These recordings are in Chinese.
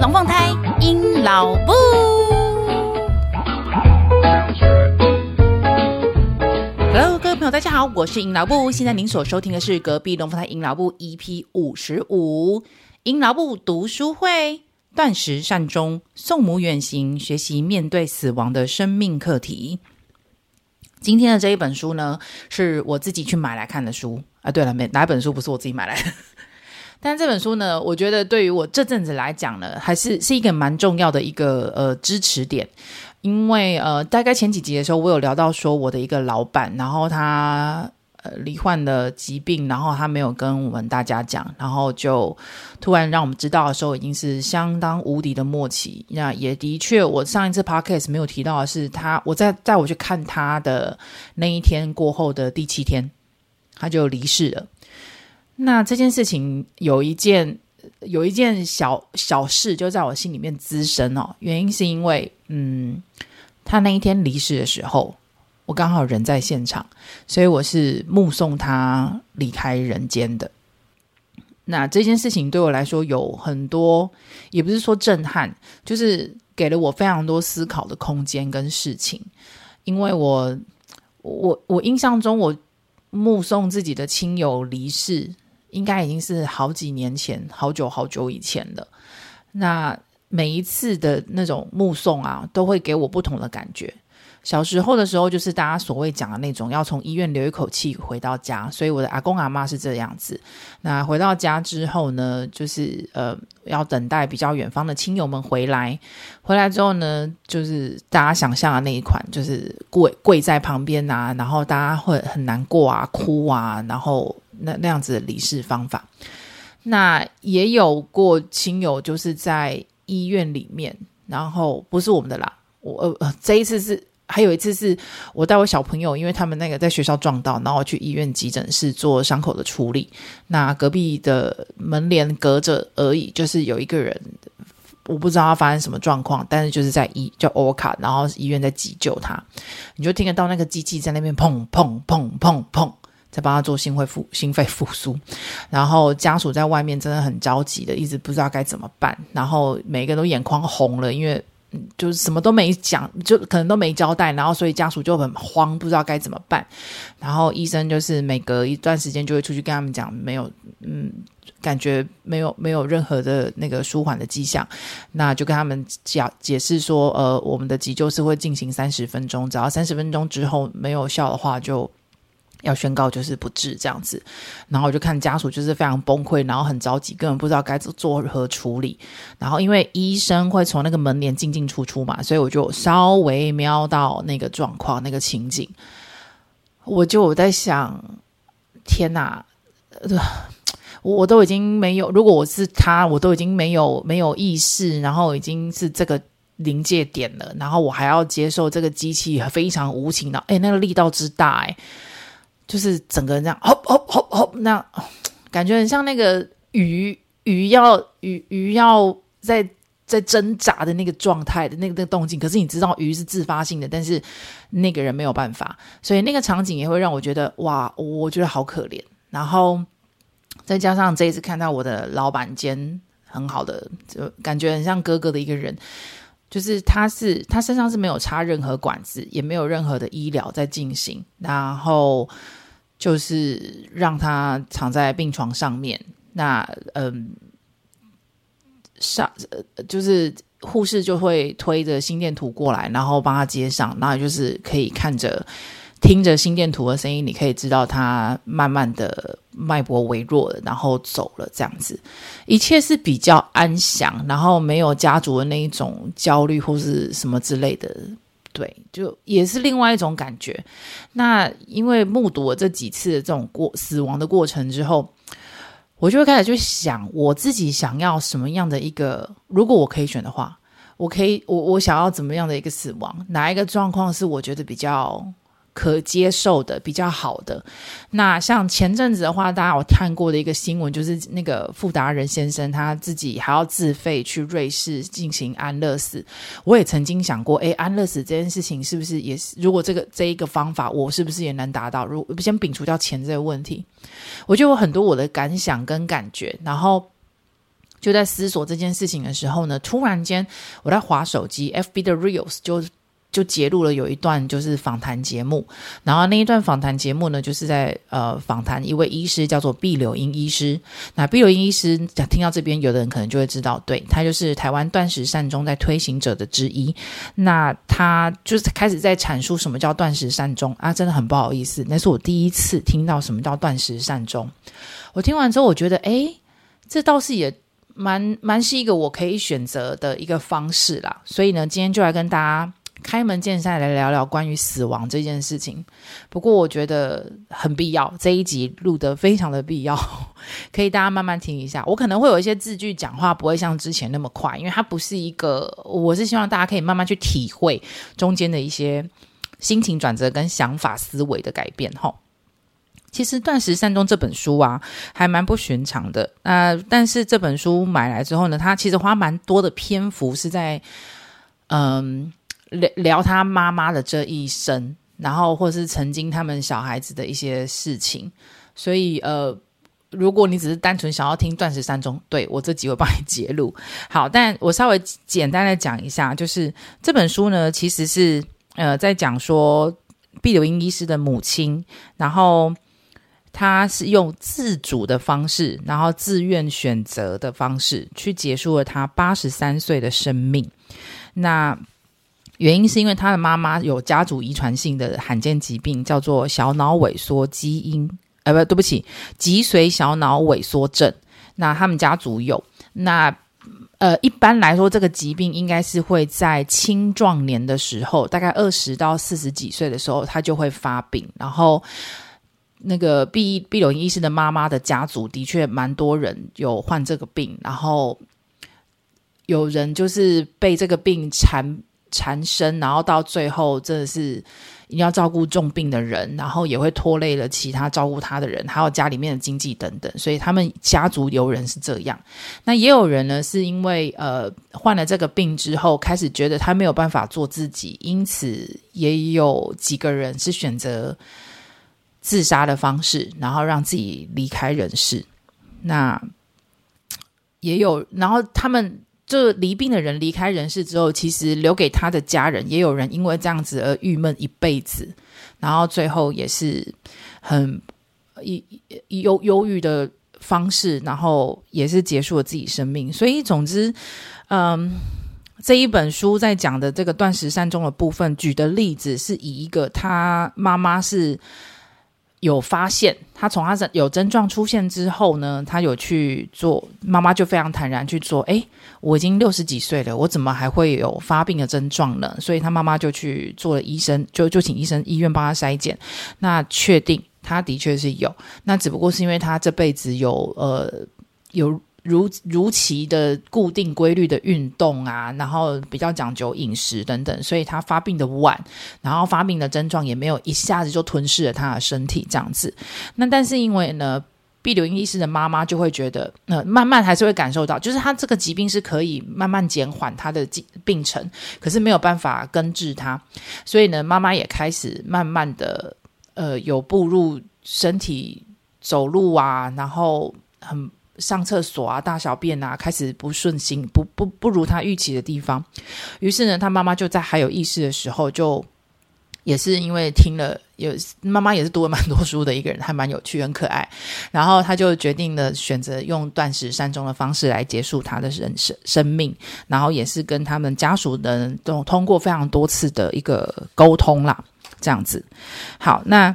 龙凤胎阴老布。Hello，各位朋友，大家好，我是阴老布。现在您所收听的是隔壁龙凤胎阴老布 EP 五十五阴老布读书会，断食善终，送母远行，学习面对死亡的生命课题。今天的这一本书呢，是我自己去买来看的书啊。对了，没哪本书不是我自己买来的？但这本书呢，我觉得对于我这阵子来讲呢，还是是一个蛮重要的一个呃支持点，因为呃，大概前几集的时候，我有聊到说我的一个老板，然后他呃罹患了疾病，然后他没有跟我们大家讲，然后就突然让我们知道的时候，已经是相当无敌的默契。那也的确，我上一次 podcast 没有提到的是他，我在在我去看他的那一天过后的第七天，他就离世了。那这件事情有一件有一件小小事，就在我心里面滋生哦。原因是因为，嗯，他那一天离世的时候，我刚好人在现场，所以我是目送他离开人间的。那这件事情对我来说有很多，也不是说震撼，就是给了我非常多思考的空间跟事情。因为我我我印象中，我目送自己的亲友离世。应该已经是好几年前，好久好久以前了。那每一次的那种目送啊，都会给我不同的感觉。小时候的时候，就是大家所谓讲的那种要从医院留一口气回到家，所以我的阿公阿妈是这样子。那回到家之后呢，就是呃要等待比较远方的亲友们回来。回来之后呢，就是大家想象的那一款，就是跪跪在旁边啊，然后大家会很难过啊，哭啊，然后。那那样子的离世方法，那也有过亲友就是在医院里面，然后不是我们的啦，我呃这一次是还有一次是我带我小朋友，因为他们那个在学校撞到，然后去医院急诊室做伤口的处理，那隔壁的门帘隔着而已，就是有一个人我不知道他发生什么状况，但是就是在医叫欧卡，然后医院在急救他，你就听得到那个机器在那边砰砰砰砰砰。在帮他做心肺复心肺复苏，然后家属在外面真的很着急的，一直不知道该怎么办，然后每个人都眼眶红了，因为就是什么都没讲，就可能都没交代，然后所以家属就很慌，不知道该怎么办。然后医生就是每隔一段时间就会出去跟他们讲，没有，嗯，感觉没有没有任何的那个舒缓的迹象，那就跟他们讲解释说，呃，我们的急救是会进行三十分钟，只要三十分钟之后没有效的话就。要宣告就是不治这样子，然后我就看家属就是非常崩溃，然后很着急，根本不知道该做何处理。然后因为医生会从那个门帘进进出出嘛，所以我就稍微瞄到那个状况、那个情景。我就我在想，天哪，呃，我都已经没有，如果我是他，我都已经没有没有意识，然后已经是这个临界点了，然后我还要接受这个机器非常无情的，哎，那个力道之大，哎。就是整个人这样，吼吼吼吼，那样感觉很像那个鱼鱼要鱼鱼要在在挣扎的那个状态的那个那个动静。可是你知道鱼是自发性的，但是那个人没有办法，所以那个场景也会让我觉得哇，我觉得好可怜。然后再加上这一次看到我的老板兼很好的，就感觉很像哥哥的一个人，就是他是他身上是没有插任何管子，也没有任何的医疗在进行，然后。就是让他躺在病床上面，那嗯，上就是护士就会推着心电图过来，然后帮他接上，那就是可以看着听着心电图的声音，你可以知道他慢慢的脉搏微弱的，然后走了这样子，一切是比较安详，然后没有家族的那一种焦虑或是什么之类的。对，就也是另外一种感觉。那因为目睹了这几次的这种过死亡的过程之后，我就会开始去想，我自己想要什么样的一个，如果我可以选的话，我可以，我我想要怎么样的一个死亡？哪一个状况是我觉得比较可接受的比较好的，那像前阵子的话，大家有看过的一个新闻，就是那个傅达人先生他自己还要自费去瑞士进行安乐死。我也曾经想过，诶，安乐死这件事情是不是也是？如果这个这一个方法，我是不是也能达到？如先摒除掉钱这个问题，我就有很多我的感想跟感觉，然后就在思索这件事情的时候呢，突然间我在划手机，FB 的 Reels 就。就揭露了有一段就是访谈节目，然后那一段访谈节目呢，就是在呃访谈一位医师，叫做毕柳英医师。那毕柳英医师听到这边，有的人可能就会知道，对，他就是台湾断食善终在推行者的之一。那他就是开始在阐述什么叫断食善终啊，真的很不好意思，那是我第一次听到什么叫断食善终。我听完之后，我觉得，诶，这倒是也蛮蛮是一个我可以选择的一个方式啦。所以呢，今天就来跟大家。开门见山来聊聊关于死亡这件事情，不过我觉得很必要，这一集录得非常的必要，可以大家慢慢听一下。我可能会有一些字句讲话不会像之前那么快，因为它不是一个，我是希望大家可以慢慢去体会中间的一些心情转折跟想法思维的改变。哈，其实《断食善终》这本书啊，还蛮不寻常的。呃，但是这本书买来之后呢，它其实花蛮多的篇幅是在，嗯。聊聊他妈妈的这一生，然后或是曾经他们小孩子的一些事情，所以呃，如果你只是单纯想要听断食三中，对，我这集会帮你揭露。好，但我稍微简单的讲一下，就是这本书呢，其实是呃在讲说毕柳英医师的母亲，然后他是用自主的方式，然后自愿选择的方式去结束了他八十三岁的生命。那原因是因为他的妈妈有家族遗传性的罕见疾病，叫做小脑萎缩基因，呃，不，对不起，脊髓小脑萎缩症。那他们家族有，那呃，一般来说，这个疾病应该是会在青壮年的时候，大概二十到四十几岁的时候，他就会发病。然后，那个毕毕柳英医师的妈妈的家族的确蛮多人有患这个病，然后有人就是被这个病缠。缠身，然后到最后真的是一定要照顾重病的人，然后也会拖累了其他照顾他的人，还有家里面的经济等等。所以他们家族有人是这样，那也有人呢，是因为呃患了这个病之后，开始觉得他没有办法做自己，因此也有几个人是选择自杀的方式，然后让自己离开人世。那也有，然后他们。这离病的人离开人世之后，其实留给他的家人也有人因为这样子而郁闷一辈子，然后最后也是很忧忧忧郁的方式，然后也是结束了自己生命。所以总之，嗯，这一本书在讲的这个断食善终的部分，举的例子是以一个他妈妈是。有发现，他从他有症状出现之后呢，他有去做，妈妈就非常坦然去做。诶，我已经六十几岁了，我怎么还会有发病的症状呢？所以他妈妈就去做了医生，就就请医生医院帮他筛检，那确定他的确是有，那只不过是因为他这辈子有呃有。如如期的固定规律的运动啊，然后比较讲究饮食等等，所以他发病的晚，然后发病的症状也没有一下子就吞噬了他的身体这样子。那但是因为呢，毕柳英医师的妈妈就会觉得，呃，慢慢还是会感受到，就是他这个疾病是可以慢慢减缓他的病程，可是没有办法根治他，所以呢，妈妈也开始慢慢的，呃，有步入身体走路啊，然后很。上厕所啊，大小便啊，开始不顺心，不不不如他预期的地方。于是呢，他妈妈就在还有意识的时候，就也是因为听了有妈妈也是读了蛮多书的一个人，还蛮有趣，很可爱。然后他就决定了选择用断食善终的方式来结束他的人生生命。然后也是跟他们家属的人都通过非常多次的一个沟通啦，这样子。好，那。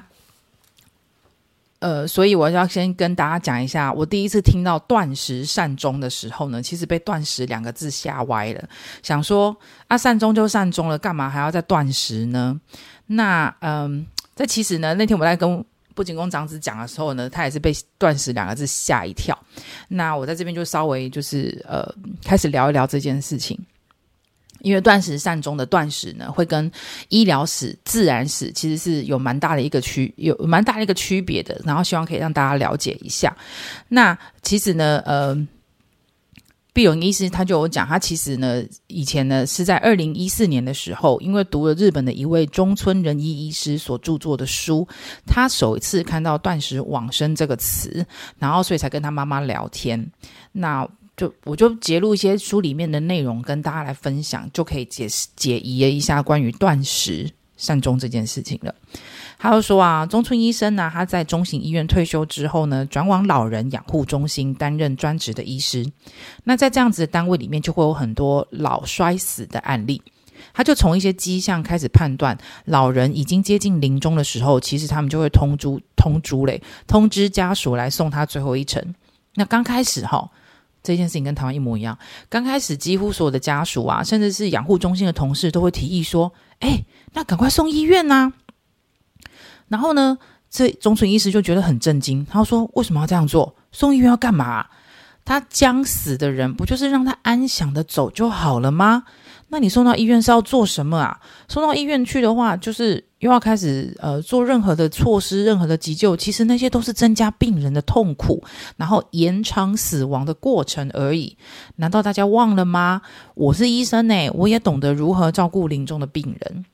呃，所以我要先跟大家讲一下，我第一次听到“断食善终”的时候呢，其实被“断食”两个字吓歪了，想说啊，善终就善终了，干嘛还要再断食呢？那嗯，这其实呢，那天我在跟不仅公长子讲的时候呢，他也是被“断食”两个字吓一跳。那我在这边就稍微就是呃，开始聊一聊这件事情。因为断食善终的断食呢，会跟医疗史、自然史其实是有蛮大的一个区，有蛮大的一个区别的。然后希望可以让大家了解一下。那其实呢，呃，毕柳英医师他就有讲，他其实呢，以前呢是在二零一四年的时候，因为读了日本的一位中村仁一医师所著作的书，他首次看到“断食往生”这个词，然后所以才跟他妈妈聊天。那就我就截录一些书里面的内容跟大家来分享，就可以解释解疑一下关于断食善终这件事情了。他就说啊，中村医生呢、他在中型医院退休之后呢，转往老人养护中心担任专职的医师。那在这样子的单位里面，就会有很多老衰死的案例。他就从一些迹象开始判断，老人已经接近临终的时候，其实他们就会通知通知嘞，通知家属来送他最后一程。那刚开始哈，这件事情跟台湾一模一样。刚开始，几乎所有的家属啊，甚至是养护中心的同事，都会提议说：“哎，那赶快送医院呐！”然后呢，这中村医师就觉得很震惊，他说：“为什么要这样做？送医院要干嘛？他将死的人不就是让他安详的走就好了吗？那你送到医院是要做什么啊？送到医院去的话，就是又要开始呃做任何的措施、任何的急救，其实那些都是增加病人的痛苦，然后延长死亡的过程而已。难道大家忘了吗？我是医生呢，我也懂得如何照顾临终的病人。”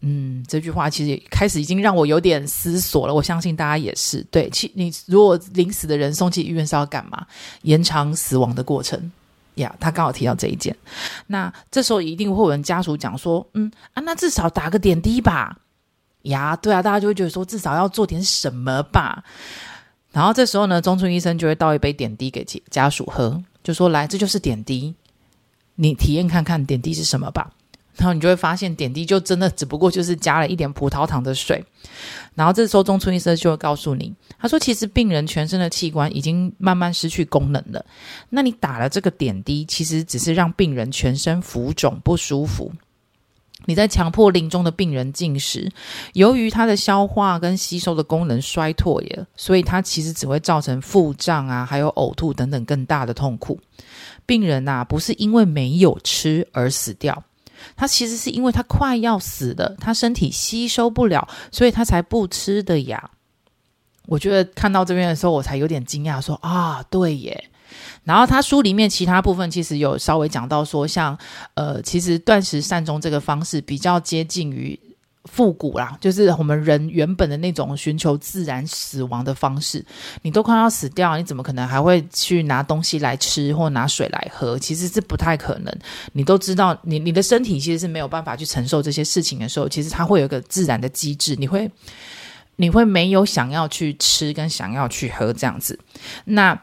嗯，这句话其实开始已经让我有点思索了。我相信大家也是。对，其你如果临死的人送去医院是要干嘛？延长死亡的过程呀。他刚好提到这一件，那这时候一定会有人家属讲说：“嗯啊，那至少打个点滴吧。”呀，对啊，大家就会觉得说至少要做点什么吧。然后这时候呢，中村医生就会倒一杯点滴给家属喝，就说：“来，这就是点滴，你体验看看点滴是什么吧。”然后你就会发现，点滴就真的只不过就是加了一点葡萄糖的水。然后这时候中村医生就会告诉你，他说：“其实病人全身的器官已经慢慢失去功能了。那你打了这个点滴，其实只是让病人全身浮肿不舒服。你在强迫临终的病人进食，由于他的消化跟吸收的功能衰退了，所以他其实只会造成腹胀啊，还有呕吐等等更大的痛苦。病人呐，不是因为没有吃而死掉。”他其实是因为他快要死了，他身体吸收不了，所以他才不吃的呀。我觉得看到这边的时候，我才有点惊讶，说啊，对耶。然后他书里面其他部分其实有稍微讲到说，像呃，其实断食善终这个方式比较接近于。复古啦，就是我们人原本的那种寻求自然死亡的方式。你都快要死掉，你怎么可能还会去拿东西来吃或拿水来喝？其实是不太可能。你都知道，你你的身体其实是没有办法去承受这些事情的时候，其实它会有一个自然的机制，你会你会没有想要去吃跟想要去喝这样子。那。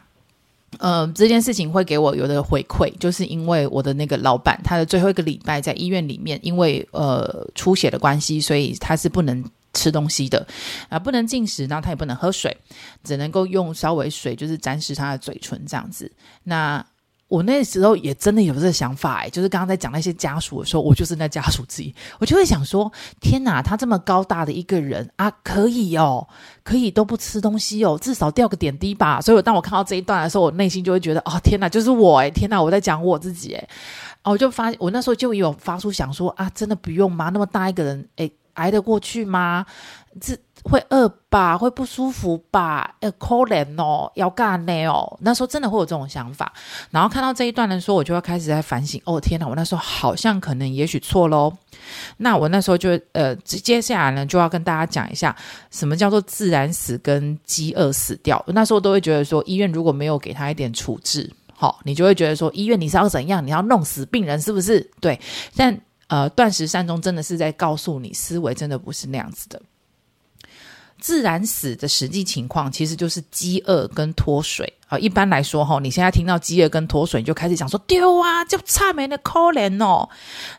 呃，这件事情会给我有的回馈，就是因为我的那个老板，他的最后一个礼拜在医院里面，因为呃出血的关系，所以他是不能吃东西的啊、不能进食，然后他也不能喝水，只能够用稍微水就是沾湿他的嘴唇这样子。那我那时候也真的有这个想法哎，就是刚刚在讲那些家属的时候，我就是那家属之一，我就会想说：天哪，他这么高大的一个人啊，可以哦，可以都不吃东西哦，至少吊个点滴吧。所以，当我看到这一段的时候，我内心就会觉得：哦，天哪，就是我哎，天哪，我在讲我自己哎，哦，我就发，我那时候就有发出想说：啊，真的不用吗？那么大一个人，哎，挨得过去吗？这。会饿吧，会不舒服吧？呃，可怜哦，要干呢哦。那时候真的会有这种想法。然后看到这一段的时候，我就会开始在反省。哦，天哪，我那时候好像可能也许错喽。那我那时候就呃，接下来呢就要跟大家讲一下，什么叫做自然死跟饥饿死掉。那时候都会觉得说，医院如果没有给他一点处置，好、哦，你就会觉得说，医院你是要怎样？你要弄死病人是不是？对。但呃，断食善终真的是在告诉你，思维真的不是那样子的。自然死的实际情况其实就是饥饿跟脱水啊。一般来说，哈，你现在听到饥饿跟脱水，你就开始讲说丢啊，就差没那可怜哦。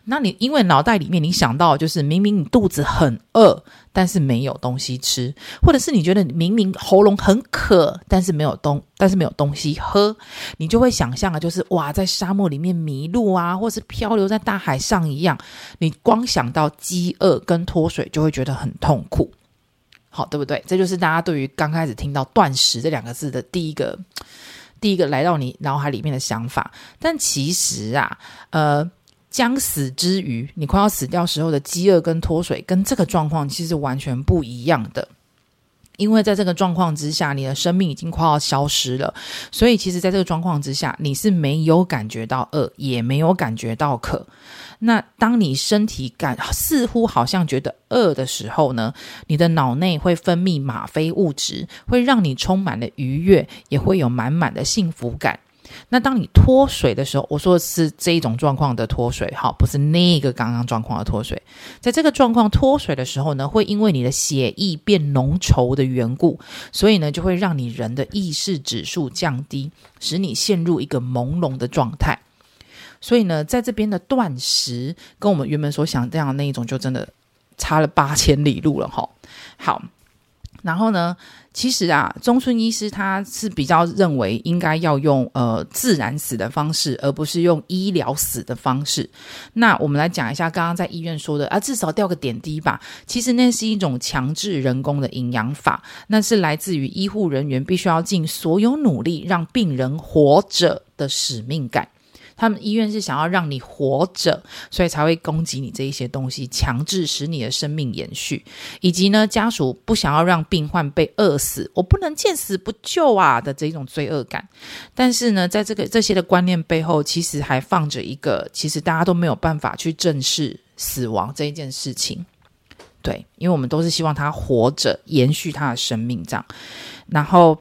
那你因为脑袋里面你想到就是明明你肚子很饿，但是没有东西吃，或者是你觉得明明喉咙很渴，但是没有东，但是没有东西喝，你就会想象啊就是哇，在沙漠里面迷路啊，或是漂流在大海上一样。你光想到饥饿跟脱水，就会觉得很痛苦。好，对不对？这就是大家对于刚开始听到“断食”这两个字的第一个、第一个来到你脑海里面的想法。但其实啊，呃，将死之余，你快要死掉时候的饥饿跟脱水，跟这个状况其实完全不一样的。因为在这个状况之下，你的生命已经快要消失了，所以其实在这个状况之下，你是没有感觉到饿，也没有感觉到渴。那当你身体感似乎好像觉得饿的时候呢，你的脑内会分泌吗啡物质，会让你充满了愉悦，也会有满满的幸福感。那当你脱水的时候，我说的是这一种状况的脱水，哈，不是那个刚刚状况的脱水。在这个状况脱水的时候呢，会因为你的血液变浓稠的缘故，所以呢，就会让你人的意识指数降低，使你陷入一个朦胧的状态。所以呢，在这边的断食，跟我们原本所想这样的那一种，就真的差了八千里路了，哈。好。然后呢，其实啊，中村医师他是比较认为应该要用呃自然死的方式，而不是用医疗死的方式。那我们来讲一下刚刚在医院说的啊，至少吊个点滴吧。其实那是一种强制人工的营养法，那是来自于医护人员必须要尽所有努力让病人活着的使命感。他们医院是想要让你活着，所以才会攻击你这一些东西，强制使你的生命延续。以及呢，家属不想要让病患被饿死，我不能见死不救啊的这一种罪恶感。但是呢，在这个这些的观念背后，其实还放着一个，其实大家都没有办法去正视死亡这一件事情。对，因为我们都是希望他活着，延续他的生命这样。然后。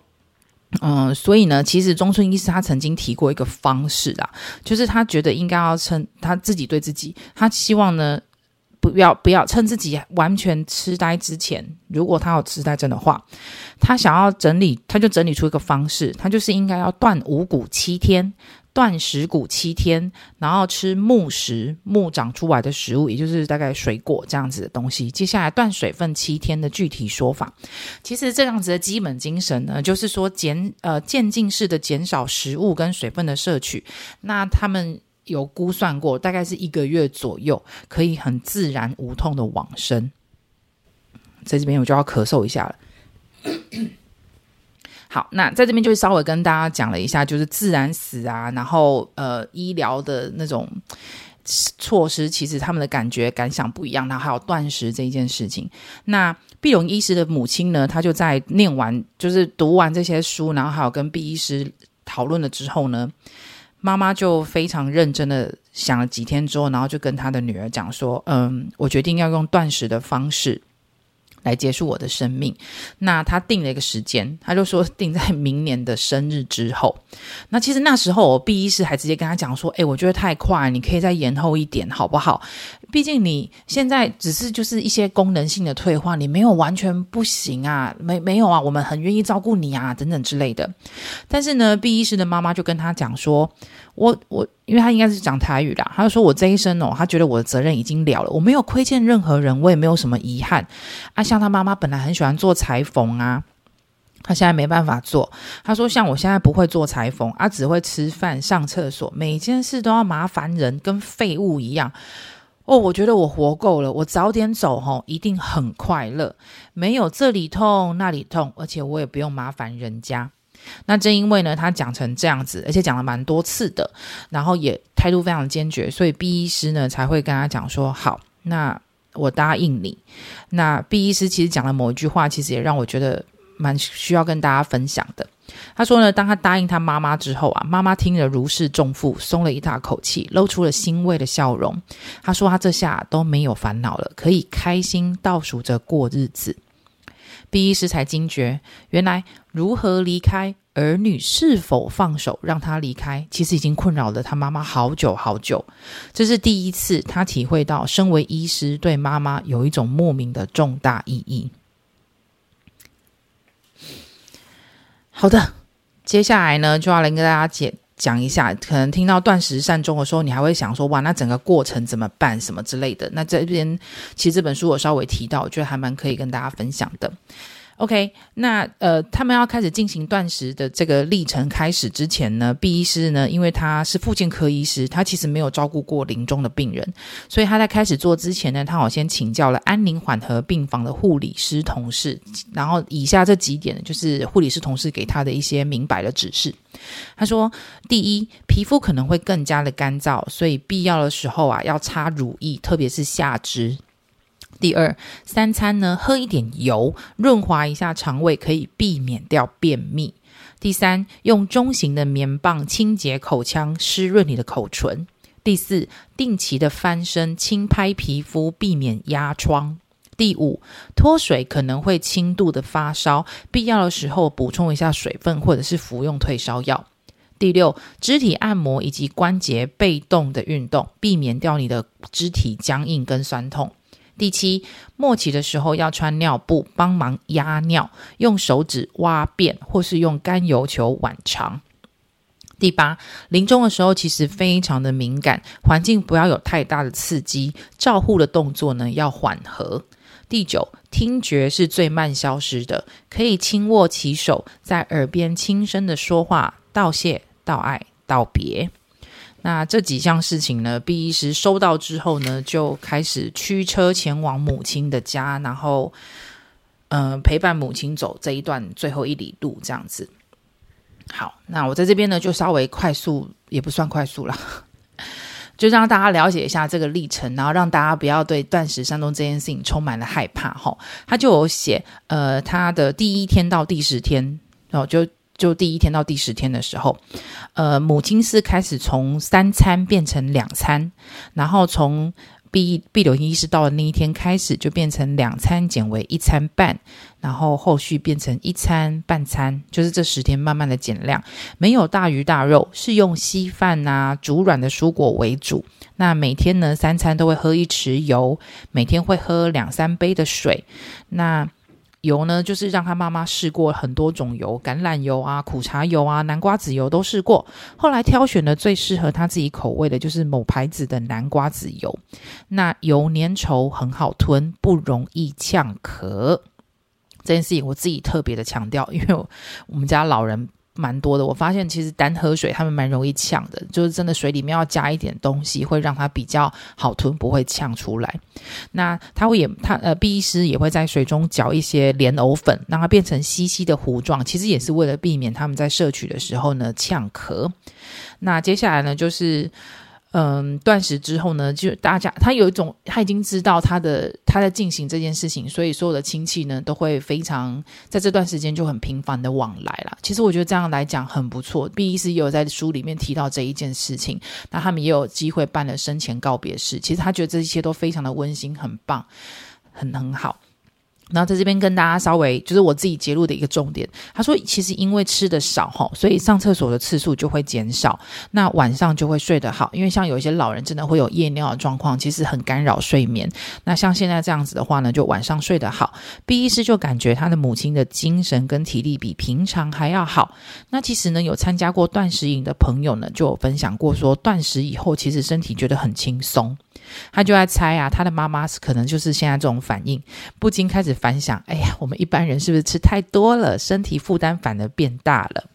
嗯，所以呢，其实中村医师他曾经提过一个方式啊，就是他觉得应该要趁他自己对自己，他希望呢，不要不要趁自己完全痴呆之前，如果他有痴呆症的话，他想要整理，他就整理出一个方式，他就是应该要断五谷七天。断食谷七天，然后吃木食木长出来的食物，也就是大概水果这样子的东西。接下来断水分七天的具体说法，其实这样子的基本精神呢，就是说减呃渐进式的减少食物跟水分的摄取。那他们有估算过，大概是一个月左右，可以很自然无痛的往生。在这边我就要咳嗽一下了。好，那在这边就稍微跟大家讲了一下，就是自然死啊，然后呃医疗的那种措施，其实他们的感觉感想不一样。然后还有断食这一件事情，那毕荣医师的母亲呢，她就在念完就是读完这些书，然后还有跟毕医师讨论了之后呢，妈妈就非常认真的想了几天之后，然后就跟她的女儿讲说，嗯，我决定要用断食的方式。来结束我的生命。那他定了一个时间，他就说定在明年的生日之后。那其实那时候我毕医师还直接跟他讲说：“诶，我觉得太快，你可以再延后一点，好不好？毕竟你现在只是就是一些功能性的退化，你没有完全不行啊，没没有啊，我们很愿意照顾你啊，等等之类的。”但是呢，毕医师的妈妈就跟他讲说。我我，因为他应该是讲台语啦，他就说我这一生哦，他觉得我的责任已经了了，我没有亏欠任何人，我也没有什么遗憾啊。像他妈妈本来很喜欢做裁缝啊，他现在没办法做。他说像我现在不会做裁缝啊，只会吃饭、上厕所，每件事都要麻烦人，跟废物一样。哦，我觉得我活够了，我早点走吼，一定很快乐，没有这里痛那里痛，而且我也不用麻烦人家。那正因为呢，他讲成这样子，而且讲了蛮多次的，然后也态度非常坚决，所以毕医师呢才会跟他讲说：“好，那我答应你。”那毕医师其实讲了某一句话，其实也让我觉得蛮需要跟大家分享的。他说呢，当他答应他妈妈之后啊，妈妈听了如释重负，松了一大口气，露出了欣慰的笑容。他说他这下都没有烦恼了，可以开心倒数着过日子。毕医师才惊觉，原来如何离开儿女，是否放手让他离开，其实已经困扰了他妈妈好久好久。这是第一次，他体会到身为医师对妈妈有一种莫名的重大意义。好的，接下来呢，就要来跟大家解。讲一下，可能听到断食善终的时候，你还会想说，哇，那整个过程怎么办，什么之类的。那这边其实这本书我稍微提到，我觉得还蛮可以跟大家分享的。OK，那呃，他们要开始进行断食的这个历程开始之前呢，毕医师呢，因为他是附健科医师，他其实没有照顾过临终的病人，所以他在开始做之前呢，他好先请教了安宁缓和病房的护理师同事，然后以下这几点就是护理师同事给他的一些明白的指示。他说：第一，皮肤可能会更加的干燥，所以必要的时候啊，要擦乳液，特别是下肢。第二，三餐呢，喝一点油，润滑一下肠胃，可以避免掉便秘。第三，用中型的棉棒清洁口腔，湿润你的口唇。第四，定期的翻身，轻拍皮肤，避免压疮。第五，脱水可能会轻度的发烧，必要的时候补充一下水分，或者是服用退烧药。第六，肢体按摩以及关节被动的运动，避免掉你的肢体僵硬跟酸痛。第七，末期的时候要穿尿布帮忙压尿，用手指挖便或是用甘油球挽肠。第八，临终的时候其实非常的敏感，环境不要有太大的刺激，照护的动作呢要缓和。第九，听觉是最慢消失的，可以轻握其手，在耳边轻声的说话，道谢。道爱道别，那这几项事情呢，毕医师收到之后呢，就开始驱车前往母亲的家，然后，嗯、陪伴母亲走这一段最后一里路，这样子。好，那我在这边呢，就稍微快速，也不算快速了，就让大家了解一下这个历程，然后让大家不要对断食山东这件事情充满了害怕。哈，他就有写，呃，他的第一天到第十天，然后就。就第一天到第十天的时候，呃，母亲是开始从三餐变成两餐，然后从毕毕柳医师到的那一天开始就变成两餐减为一餐半，然后后续变成一餐半餐，就是这十天慢慢的减量，没有大鱼大肉，是用稀饭啊、煮软的蔬果为主。那每天呢，三餐都会喝一匙油，每天会喝两三杯的水。那油呢，就是让他妈妈试过很多种油，橄榄油啊、苦茶油啊、南瓜籽油都试过，后来挑选了最适合他自己口味的，就是某牌子的南瓜籽油。那油粘稠，很好吞，不容易呛咳。这件事情我自己特别的强调，因为我，我们家老人。蛮多的，我发现其实单喝水他们蛮容易呛的，就是真的水里面要加一点东西，会让它比较好吞，不会呛出来。那他会也他呃，毕医师也会在水中搅一些莲藕粉，让它变成稀稀的糊状，其实也是为了避免他们在摄取的时候呢呛咳。那接下来呢就是。嗯，断食之后呢，就大家他有一种他已经知道他的他在进行这件事情，所以所有的亲戚呢都会非常在这段时间就很频繁的往来了。其实我觉得这样来讲很不错。毕医师也有在书里面提到这一件事情，那他们也有机会办了生前告别式。其实他觉得这一切都非常的温馨，很棒，很很好。然后在这边跟大家稍微就是我自己揭露的一个重点，他说其实因为吃的少齁，所以上厕所的次数就会减少，那晚上就会睡得好。因为像有一些老人真的会有夜尿的状况，其实很干扰睡眠。那像现在这样子的话呢，就晚上睡得好。毕医师就感觉他的母亲的精神跟体力比平常还要好。那其实呢，有参加过断食营的朋友呢，就有分享过说，断食以后其实身体觉得很轻松。他就在猜啊，他的妈妈可能就是现在这种反应，不禁开始反想：哎呀，我们一般人是不是吃太多了，身体负担反而变大了？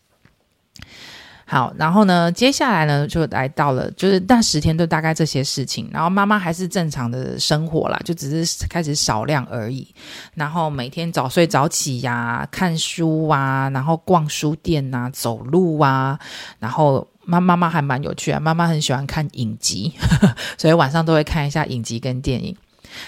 好，然后呢，接下来呢，就来到了，就是那十天都大概这些事情，然后妈妈还是正常的生活啦，就只是开始少量而已。然后每天早睡早起呀、看书啊，然后逛书店啊，走路啊，然后。妈妈妈还蛮有趣啊，妈妈很喜欢看影集，呵呵，所以晚上都会看一下影集跟电影。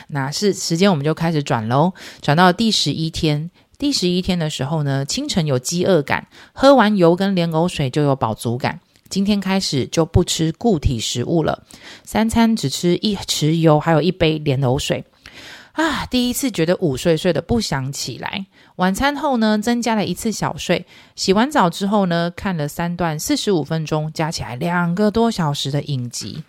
那是时间，我们就开始转喽，转到第十一天。第十一天的时候呢，清晨有饥饿感，喝完油跟莲藕水就有饱足感。今天开始就不吃固体食物了，三餐只吃一匙油，还有一杯莲藕水。啊，第一次觉得午睡睡得不想起来。晚餐后呢，增加了一次小睡。洗完澡之后呢，看了三段四十五分钟，加起来两个多小时的影集。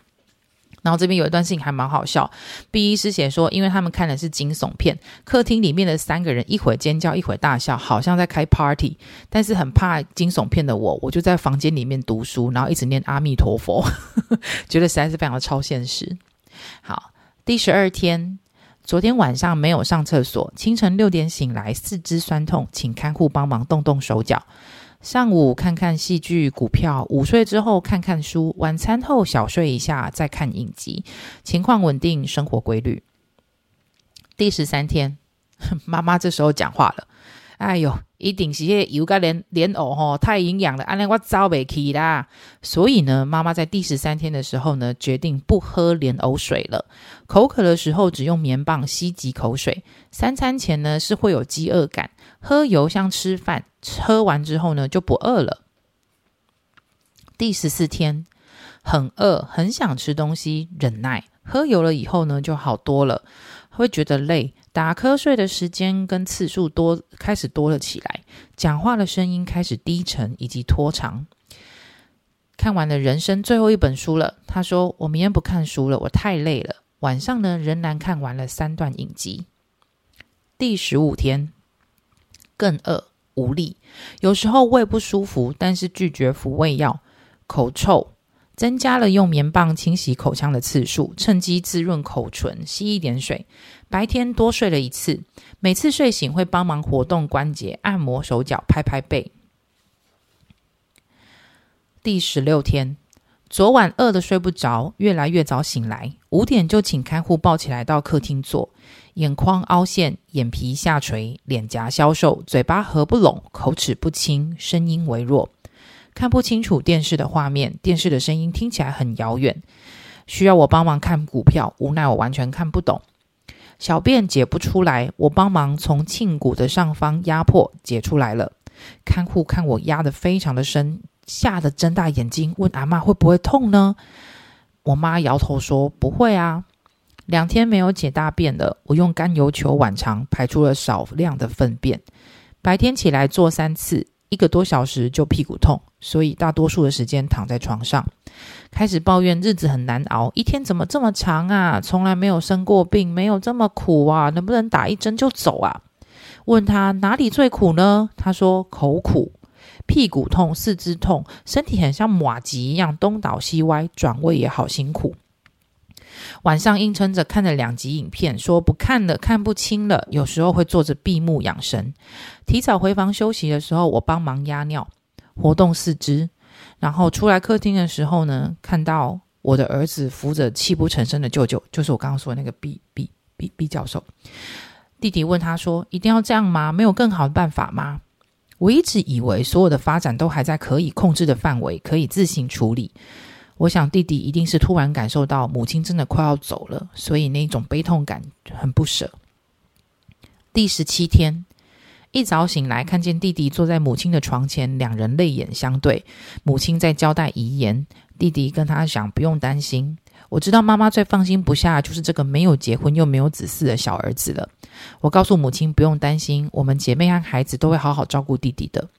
然后这边有一段事情还蛮好笑，毕医师写说，因为他们看的是惊悚片，客厅里面的三个人一会尖叫，一会大笑，好像在开 party。但是很怕惊悚片的我，我就在房间里面读书，然后一直念阿弥陀佛，觉得实在是非常的超现实。好，第十二天。昨天晚上没有上厕所，清晨六点醒来，四肢酸痛，请看护帮忙动动手脚。上午看看戏剧、股票，午睡之后看看书，晚餐后小睡一下，再看影集，情况稳定，生活规律。第十三天，妈妈这时候讲话了。哎呦，一定是那油跟莲莲藕吼太营养了，安尼我走不起啦。所以呢，妈妈在第十三天的时候呢，决定不喝莲藕水了。口渴的时候只用棉棒吸几口水。三餐前呢是会有饥饿感，喝油像吃饭，喝完之后呢就不饿了。第十四天，很饿，很想吃东西，忍耐。喝油了以后呢就好多了，会觉得累。打瞌睡的时间跟次数多，开始多了起来，讲话的声音开始低沉以及拖长。看完了人生最后一本书了。他说：“我明天不看书了，我太累了。”晚上呢，仍然看完了三段影集。第十五天，更饿无力，有时候胃不舒服，但是拒绝服胃药，口臭，增加了用棉棒清洗口腔的次数，趁机滋润口唇，吸一点水。白天多睡了一次，每次睡醒会帮忙活动关节，按摩手脚，拍拍背。第十六天。昨晚饿得睡不着，越来越早醒来，五点就请看护抱起来到客厅坐，眼眶凹陷，眼皮下垂，脸颊消瘦，嘴巴合不拢，口齿不清，声音微弱，看不清楚电视的画面，电视的声音听起来很遥远，需要我帮忙看股票，无奈我完全看不懂，小便解不出来，我帮忙从胫骨的上方压迫解出来了，看护看我压得非常的深。吓得睁大眼睛问阿嬷会不会痛呢？我妈摇头说不会啊。两天没有解大便了，我用甘油球浣肠排出了少量的粪便。白天起来做三次，一个多小时就屁股痛，所以大多数的时间躺在床上。开始抱怨日子很难熬，一天怎么这么长啊？从来没有生过病，没有这么苦啊！能不能打一针就走啊？问他哪里最苦呢？他说口苦。屁股痛，四肢痛，身体很像马吉一样东倒西歪，转位也好辛苦。晚上硬撑着看了两集影片，说不看了，看不清了。有时候会坐着闭目养神。提早回房休息的时候，我帮忙压尿，活动四肢。然后出来客厅的时候呢，看到我的儿子扶着泣不成声的舅舅，就是我刚刚说的那个 B B B B 教授。弟弟问他说：“一定要这样吗？没有更好的办法吗？”我一直以为所有的发展都还在可以控制的范围，可以自行处理。我想弟弟一定是突然感受到母亲真的快要走了，所以那种悲痛感很不舍。第十七天，一早醒来，看见弟弟坐在母亲的床前，两人泪眼相对。母亲在交代遗言，弟弟跟他讲不用担心。我知道妈妈最放心不下就是这个没有结婚又没有子嗣的小儿子了。我告诉母亲不用担心，我们姐妹和孩子都会好好照顾弟弟的。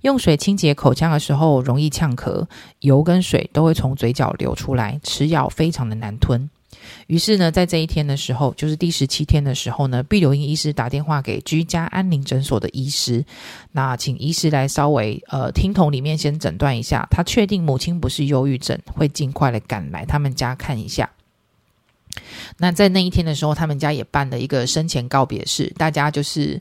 用水清洁口腔的时候容易呛咳，油跟水都会从嘴角流出来，吃药非常的难吞。于是呢，在这一天的时候，就是第十七天的时候呢，毕柳英医师打电话给居家安宁诊所的医师，那请医师来稍微呃听筒里面先诊断一下，他确定母亲不是忧郁症，会尽快的赶来他们家看一下。那在那一天的时候，他们家也办了一个生前告别式，大家就是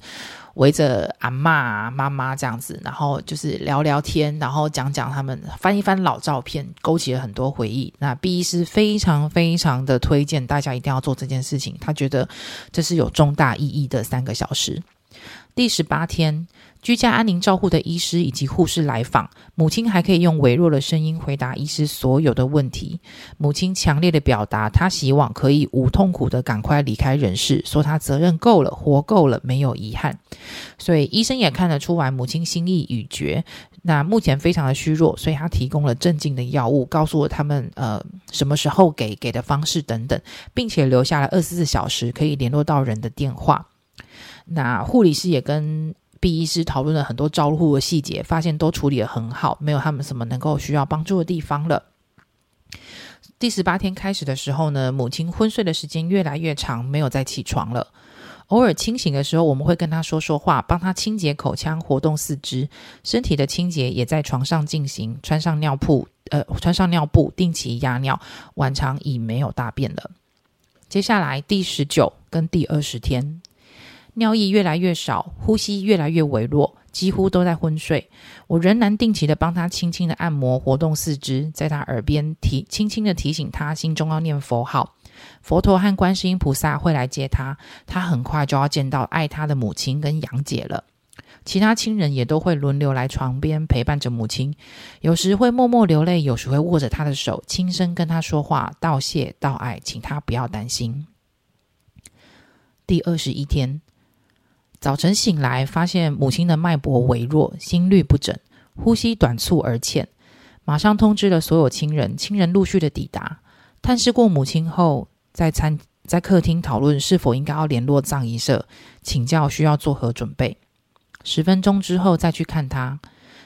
围着阿嬷啊、妈妈这样子，然后就是聊聊天，然后讲讲他们翻一翻老照片，勾起了很多回忆。那 B 是非常非常的推荐大家一定要做这件事情，他觉得这是有重大意义的三个小时。第十八天。居家安宁照护的医师以及护士来访，母亲还可以用微弱的声音回答医师所有的问题。母亲强烈的表达，她希望可以无痛苦的赶快离开人世，说她责任够了，活够了，没有遗憾。所以医生也看得出来母亲心意已决。那目前非常的虚弱，所以他提供了镇静的药物，告诉了他们呃什么时候给给的方式等等，并且留下了二十四小时可以联络到人的电话。那护理师也跟。毕医师讨论了很多照护的细节，发现都处理得很好，没有他们什么能够需要帮助的地方了。第十八天开始的时候呢，母亲昏睡的时间越来越长，没有再起床了。偶尔清醒的时候，我们会跟他说说话，帮他清洁口腔，活动四肢，身体的清洁也在床上进行。穿上尿布，呃，穿上尿布，定期压尿。晚长已没有大便了。接下来第十九跟第二十天。尿液越来越少，呼吸越来越微弱，几乎都在昏睡。我仍然定期的帮他轻轻的按摩，活动四肢，在他耳边提轻轻的提醒他，心中要念佛号。佛陀和观世音菩萨会来接他，他很快就要见到爱他的母亲跟杨姐了。其他亲人也都会轮流来床边陪伴着母亲，有时会默默流泪，有时会握着他的手，轻声跟他说话，道谢道爱，请他不要担心。第二十一天。早晨醒来，发现母亲的脉搏微弱，心律不整，呼吸短促而浅。马上通知了所有亲人，亲人陆续的抵达。探视过母亲后，在餐在客厅讨论是否应该要联络葬仪社，请教需要做何准备。十分钟之后再去看她，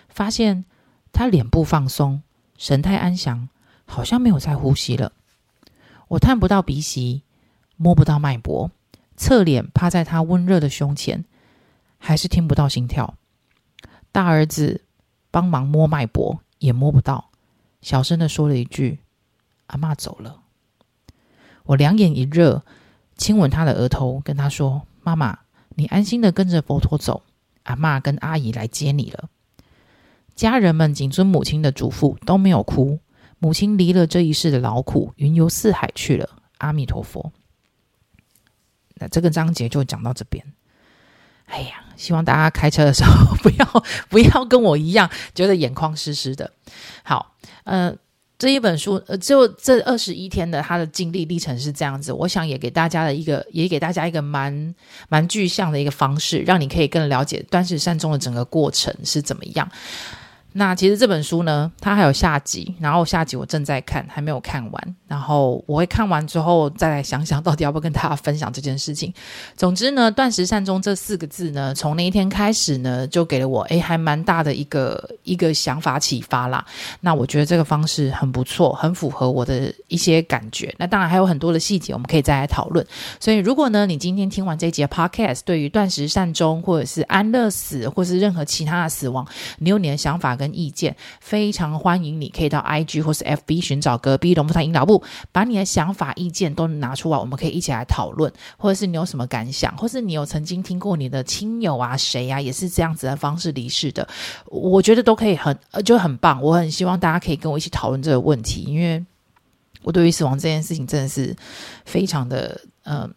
发现她脸部放松，神态安详，好像没有在呼吸了。我探不到鼻息，摸不到脉搏，侧脸趴在他温热的胸前，还是听不到心跳。大儿子帮忙摸脉搏，也摸不到，小声的说了一句：“阿妈走了。”我两眼一热，亲吻他的额头，跟他说：“妈妈，你安心的跟着佛陀走，阿妈跟阿姨来接你了。”家人们谨遵母亲的嘱咐，都没有哭。母亲离了这一世的劳苦，云游四海去了。阿弥陀佛。那这个章节就讲到这边。哎呀，希望大家开车的时候 不要不要跟我一样觉得眼眶湿湿的。好，呃，这一本书呃，就这二十一天的他的经历历程是这样子。我想也给大家的一个，也给大家一个蛮蛮具象的一个方式，让你可以更了解断食善终的整个过程是怎么样。那其实这本书呢，它还有下集，然后下集我正在看，还没有看完。然后我会看完之后再来想想到底要不要跟大家分享这件事情。总之呢，断食善终这四个字呢，从那一天开始呢，就给了我诶还蛮大的一个一个想法启发啦。那我觉得这个方式很不错，很符合我的一些感觉。那当然还有很多的细节，我们可以再来讨论。所以如果呢，你今天听完这一集的 Podcast，对于断食善终或者是安乐死，或是任何其他的死亡，你有你的想法跟意见，非常欢迎你可以到 IG 或是 FB 寻找隔壁龙凤胎阴老部，把你的想法、意见都拿出来，我们可以一起来讨论。或者是你有什么感想，或是你有曾经听过你的亲友啊、谁啊，也是这样子的方式离世的，我觉得都可以很，就很棒。我很希望大家可以跟我一起讨论这个问题，因为我对于死亡这件事情真的是非常的嗯。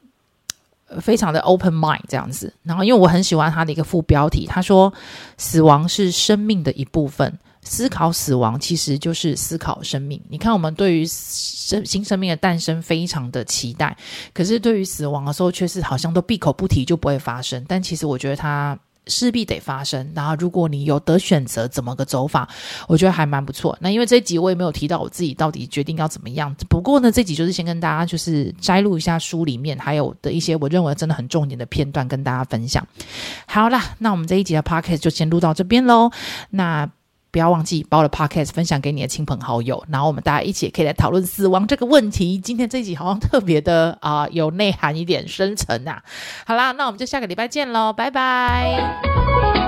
非常的 open mind 这样子，然后因为我很喜欢他的一个副标题，他说：“死亡是生命的一部分，思考死亡其实就是思考生命。”你看，我们对于生新生命的诞生非常的期待，可是对于死亡的时候，却是好像都闭口不提就不会发生。但其实我觉得他。势必得发生，然后如果你有得选择怎么个走法，我觉得还蛮不错。那因为这一集我也没有提到我自己到底决定要怎么样，不过呢，这集就是先跟大家就是摘录一下书里面还有的一些我认为真的很重点的片段跟大家分享。好啦，那我们这一集的 podcast 就先录到这边喽。那不要忘记把我的 podcast 分享给你的亲朋好友，然后我们大家一起也可以来讨论死亡这个问题。今天这集好像特别的啊、有内涵一点，深沉呐、啊。好啦，那我们就下个礼拜见喽，拜拜。